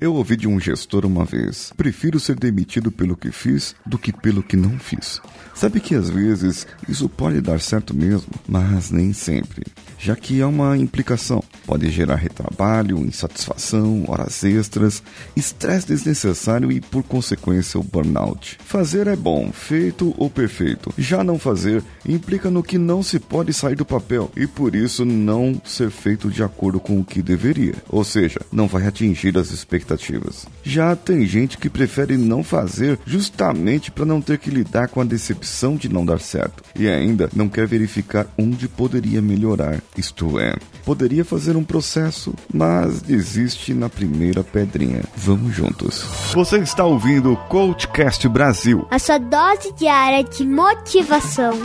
Eu ouvi de um gestor uma vez: prefiro ser demitido pelo que fiz do que pelo que não fiz. Sabe que às vezes isso pode dar certo mesmo, mas nem sempre, já que há uma implicação. Pode gerar retrabalho, insatisfação, horas extras, estresse desnecessário e, por consequência, o burnout. Fazer é bom, feito ou perfeito. Já não fazer implica no que não se pode sair do papel e, por isso, não ser feito de acordo com o que deveria. Ou seja, não vai atingir as expectativas. Já tem gente que prefere não fazer justamente para não ter que lidar com a decepção de não dar certo e ainda não quer verificar onde poderia melhorar. Isto é, poderia fazer um processo, mas desiste na primeira pedrinha. Vamos juntos. Você está ouvindo o Coachcast Brasil. A sua dose diária de motivação.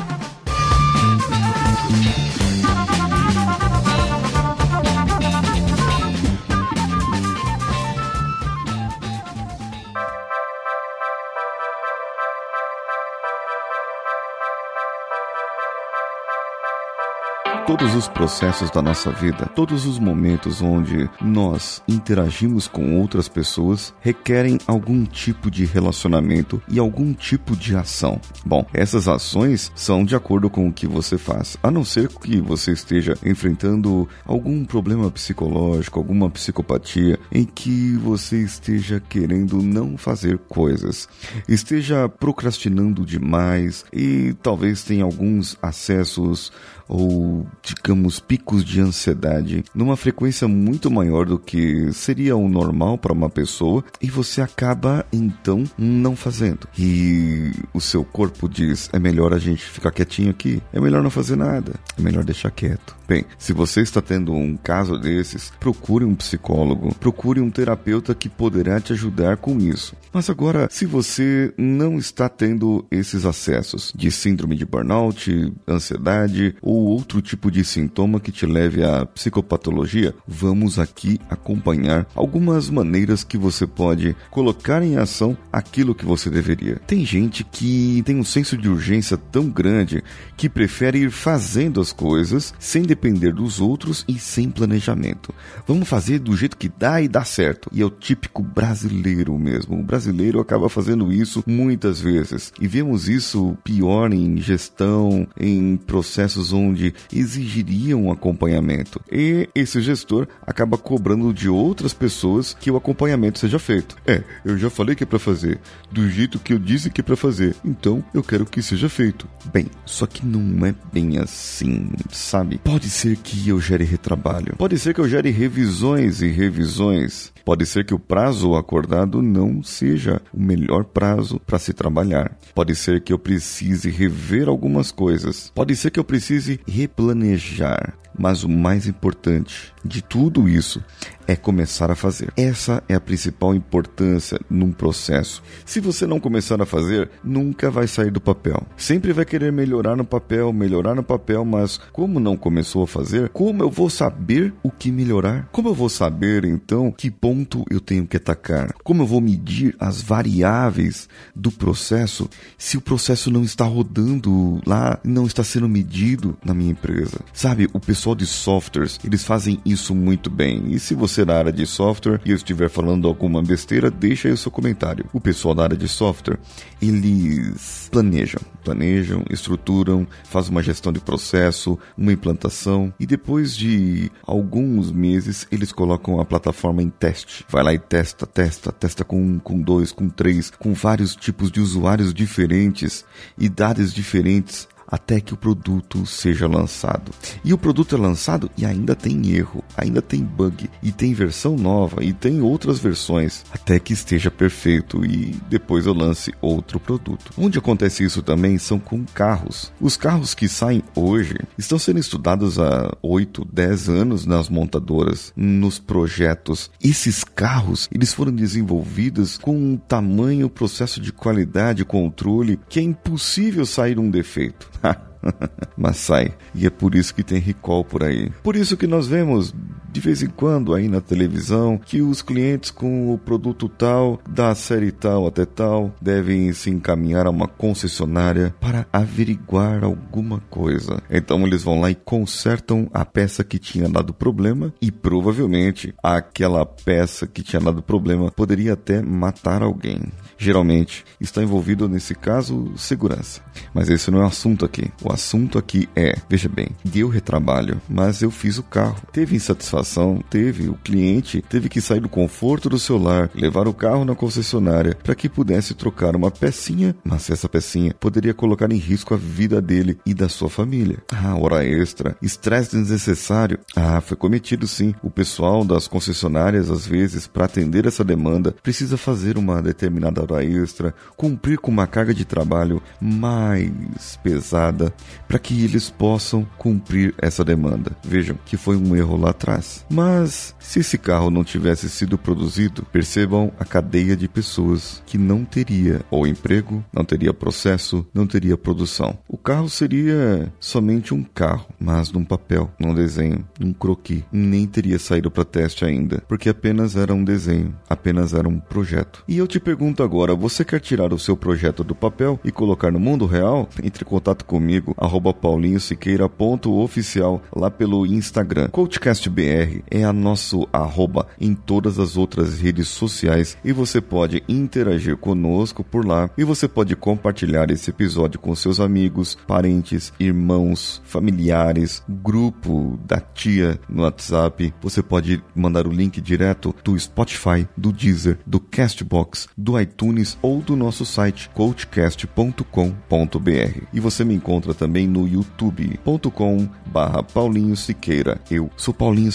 Todos os processos da nossa vida, todos os momentos onde nós interagimos com outras pessoas requerem algum tipo de relacionamento e algum tipo de ação. Bom, essas ações são de acordo com o que você faz, a não ser que você esteja enfrentando algum problema psicológico, alguma psicopatia em que você esteja querendo não fazer coisas, esteja procrastinando demais e talvez tenha alguns acessos ou, digamos, picos de ansiedade numa frequência muito maior do que seria o normal para uma pessoa e você acaba então não fazendo. E o seu corpo diz: é melhor a gente ficar quietinho aqui, é melhor não fazer nada, é melhor deixar quieto. Bem, se você está tendo um caso desses, procure um psicólogo, procure um terapeuta que poderá te ajudar com isso. Mas agora, se você não está tendo esses acessos de síndrome de burnout, ansiedade ou outro tipo de sintoma que te leve à psicopatologia, vamos aqui acompanhar algumas maneiras que você pode colocar em ação aquilo que você deveria. Tem gente que tem um senso de urgência tão grande que prefere ir fazendo as coisas sem depender dos outros e sem planejamento. Vamos fazer do jeito que dá e dá certo. E é o típico brasileiro mesmo. O brasileiro acaba fazendo isso muitas vezes. E vemos isso pior em gestão, em processos onde exigiriam um acompanhamento. E esse gestor acaba cobrando de outras pessoas que o acompanhamento seja feito. É, eu já falei que é para fazer, do jeito que eu disse que é para fazer. Então, eu quero que seja feito. Bem, só que não é bem assim, sabe? Pode ser que eu gere retrabalho. Pode ser que eu gere revisões e revisões. Pode ser que o prazo acordado não seja o melhor prazo para se trabalhar. Pode ser que eu precise rever algumas coisas. Pode ser que eu precise replanejar. Mas o mais importante de tudo isso é começar a fazer. Essa é a principal importância num processo. Se você não começar a fazer, nunca vai sair do papel. Sempre vai querer melhorar no papel, melhorar no papel, mas como não começou a fazer, como eu vou saber o que melhorar? Como eu vou saber então que ponto eu tenho que atacar? Como eu vou medir as variáveis do processo se o processo não está rodando lá, não está sendo medido na minha empresa? Sabe, o pessoal de softwares, eles fazem isso muito bem. E se você você da área de software e eu estiver falando alguma besteira, deixa aí o seu comentário. O pessoal da área de software, eles planejam, planejam, estruturam, fazem uma gestão de processo, uma implantação e depois de alguns meses eles colocam a plataforma em teste. Vai lá e testa, testa, testa com um, com dois, com três, com vários tipos de usuários diferentes, idades diferentes até que o produto seja lançado. E o produto é lançado e ainda tem erro, ainda tem bug, e tem versão nova, e tem outras versões, até que esteja perfeito e depois eu lance outro produto. Onde acontece isso também são com carros. Os carros que saem hoje estão sendo estudados há 8, 10 anos nas montadoras, nos projetos. Esses carros, eles foram desenvolvidos com um tamanho processo de qualidade, controle, que é impossível sair um defeito. Mas sai. E é por isso que tem recall por aí. Por isso que nós vemos de vez em quando aí na televisão que os clientes com o produto tal, da série tal até tal, devem se encaminhar a uma concessionária para averiguar alguma coisa. Então eles vão lá e consertam a peça que tinha dado problema e provavelmente aquela peça que tinha dado problema poderia até matar alguém. Geralmente está envolvido nesse caso segurança. Mas esse não é o assunto aqui. O assunto aqui é, veja bem, deu retrabalho, mas eu fiz o carro. Teve insatisfação, teve. O cliente teve que sair do conforto do seu lar, levar o carro na concessionária para que pudesse trocar uma pecinha, mas essa pecinha poderia colocar em risco a vida dele e da sua família. Ah, hora extra, estresse desnecessário. Ah, foi cometido sim. O pessoal das concessionárias, às vezes, para atender essa demanda, precisa fazer uma determinada hora extra, cumprir com uma carga de trabalho mais pesada para que eles possam cumprir essa demanda. Vejam que foi um erro lá atrás. Mas se esse carro não tivesse sido produzido, percebam a cadeia de pessoas que não teria ou emprego, não teria processo, não teria produção. O carro seria somente um carro, mas num papel, num desenho, num croquis. Nem teria saído para teste ainda, porque apenas era um desenho, apenas era um projeto. E eu te pergunto agora você quer tirar o seu projeto do papel e colocar no mundo real? Entre em contato comigo, arroba paulinhosiqueira.oficial, lá pelo Instagram. CoachCastBR é a nosso arroba em todas as outras redes sociais e você pode interagir conosco por lá e você pode compartilhar esse episódio com seus amigos, parentes, irmãos, familiares, grupo da tia no WhatsApp. Você pode mandar o link direto do Spotify, do Deezer, do Castbox, do iTunes ou do nosso site coachcast.com.br. E você me encontra também no youtube.com barra Paulinho Siqueira. Eu sou Paulinho